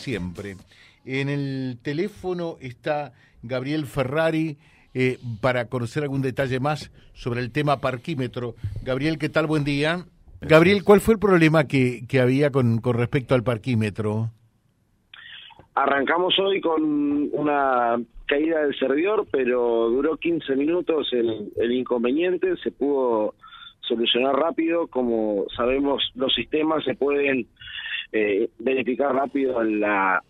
siempre. En el teléfono está Gabriel Ferrari eh, para conocer algún detalle más sobre el tema parquímetro. Gabriel, ¿qué tal? Buen día. Gabriel, ¿cuál fue el problema que, que había con, con respecto al parquímetro? Arrancamos hoy con una caída del servidor, pero duró 15 minutos el, el inconveniente, se pudo solucionar rápido, como sabemos los sistemas se pueden eh, verificar rápido la,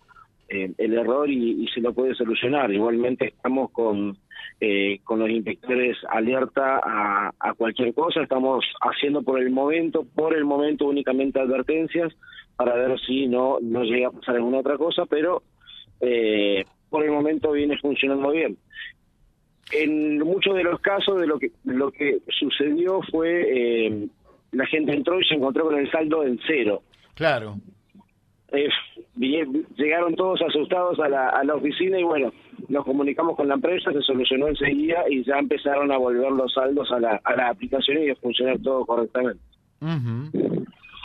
eh, el error y, se lo puede solucionar. Igualmente estamos con, eh, con los inspectores alerta a, a, cualquier cosa, estamos haciendo por el momento, por el momento únicamente advertencias para ver si no, no llega a pasar alguna otra cosa, pero eh, por el momento viene funcionando bien. En muchos de los casos de lo que lo que sucedió fue eh, la gente entró y se encontró con el saldo en cero. Claro. Eh, llegaron todos asustados a la, a la oficina y bueno, nos comunicamos con la empresa, se solucionó enseguida y ya empezaron a volver los saldos a la, a la aplicación y a funcionar todo correctamente.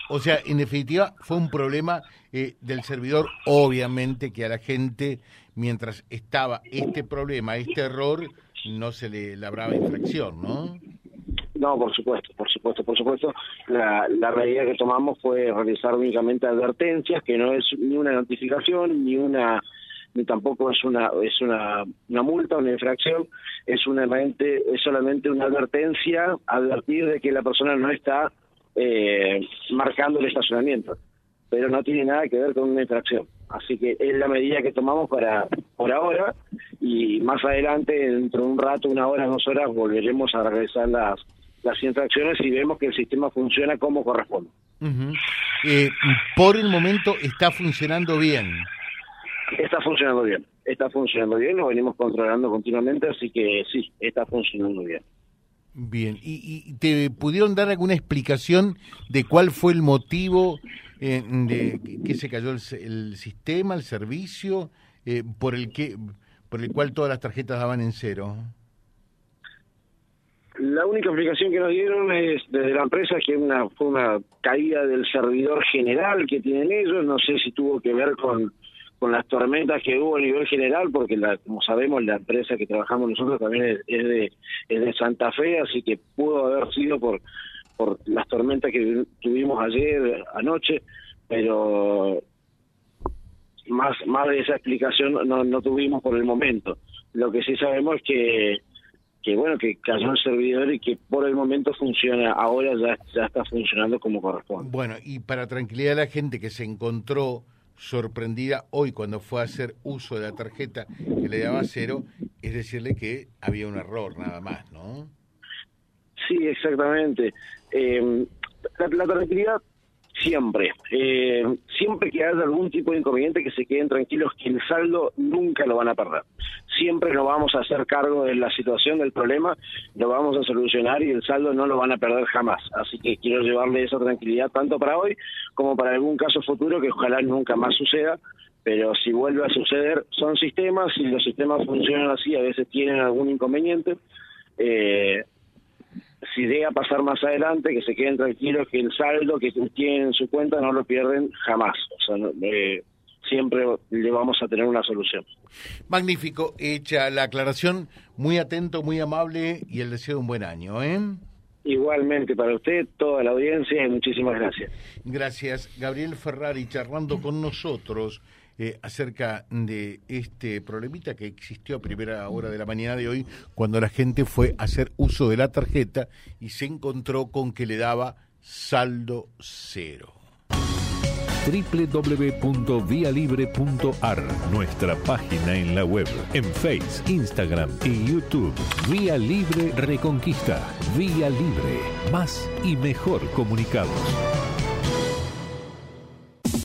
O sea, en definitiva, fue un problema eh, del servidor, obviamente que a la gente, mientras estaba este problema, este error, no se le labraba infracción, ¿no? No, por supuesto, por supuesto, por supuesto. La, la medida que tomamos fue realizar únicamente advertencias, que no es ni una notificación, ni una ni tampoco es una es una, una multa, una infracción, es una es solamente una advertencia, advertir de que la persona no está eh, marcando el estacionamiento, pero no tiene nada que ver con una infracción. Así que es la medida que tomamos para por ahora y más adelante, dentro de un rato, una hora, dos horas, volveremos a regresar las, las infracciones y vemos que el sistema funciona como corresponde. eh, por el momento está funcionando bien. Está funcionando bien, está funcionando bien, lo venimos controlando continuamente, así que sí, está funcionando bien. Bien, ¿Y, te pudieron dar alguna explicación de cuál fue el motivo eh, de que se cayó el, sistema, el servicio, eh, por el que por el cual todas las tarjetas daban en cero? La única explicación que nos dieron es desde la empresa que una, fue una caída del servidor general que tienen ellos, no sé si tuvo que ver con con las tormentas que hubo a nivel general, porque la, como sabemos la empresa que trabajamos nosotros también es, de, es de Santa Fe, así que pudo haber sido por, por las tormentas que tuvimos ayer, anoche, pero más, más de esa explicación no, no tuvimos por el momento. Lo que sí sabemos es que que bueno que cayó el servidor y que por el momento funciona ahora ya ya está funcionando como corresponde bueno y para tranquilidad de la gente que se encontró sorprendida hoy cuando fue a hacer uso de la tarjeta que le daba cero, es decirle que había un error nada más, ¿no? Sí, exactamente. Eh, la, la, tranquilidad siempre, eh, siempre que haya algún tipo de inconveniente, que se queden tranquilos que el saldo nunca lo van a perder. Siempre nos vamos a hacer cargo de la situación, del problema, lo vamos a solucionar y el saldo no lo van a perder jamás. Así que quiero llevarle esa tranquilidad tanto para hoy como para algún caso futuro que ojalá nunca más suceda. Pero si vuelve a suceder, son sistemas y los sistemas funcionan así, a veces tienen algún inconveniente. Eh, si llega a pasar más adelante, que se queden tranquilos que el saldo que tienen en su cuenta no lo pierden jamás. O sea, eh, siempre le vamos a tener una solución. Magnífico, hecha la aclaración, muy atento, muy amable y el deseo de un buen año. ¿eh? Igualmente para usted, toda la audiencia y muchísimas gracias. Gracias. Gabriel Ferrari charlando con nosotros eh, acerca de este problemita que existió a primera hora de la mañana de hoy cuando la gente fue a hacer uso de la tarjeta y se encontró con que le daba saldo cero www.vialibre.ar, nuestra página en la web, en Face, Instagram y YouTube. Vía Libre Reconquista. Vía Libre. Más y mejor comunicados.